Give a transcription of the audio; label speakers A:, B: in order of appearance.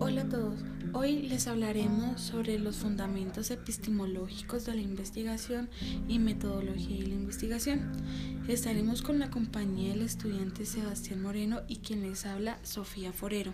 A: Hola a todos, hoy les hablaremos sobre los fundamentos epistemológicos de la investigación y metodología de la investigación. Estaremos con la compañía del estudiante Sebastián Moreno y quien les habla Sofía Forero.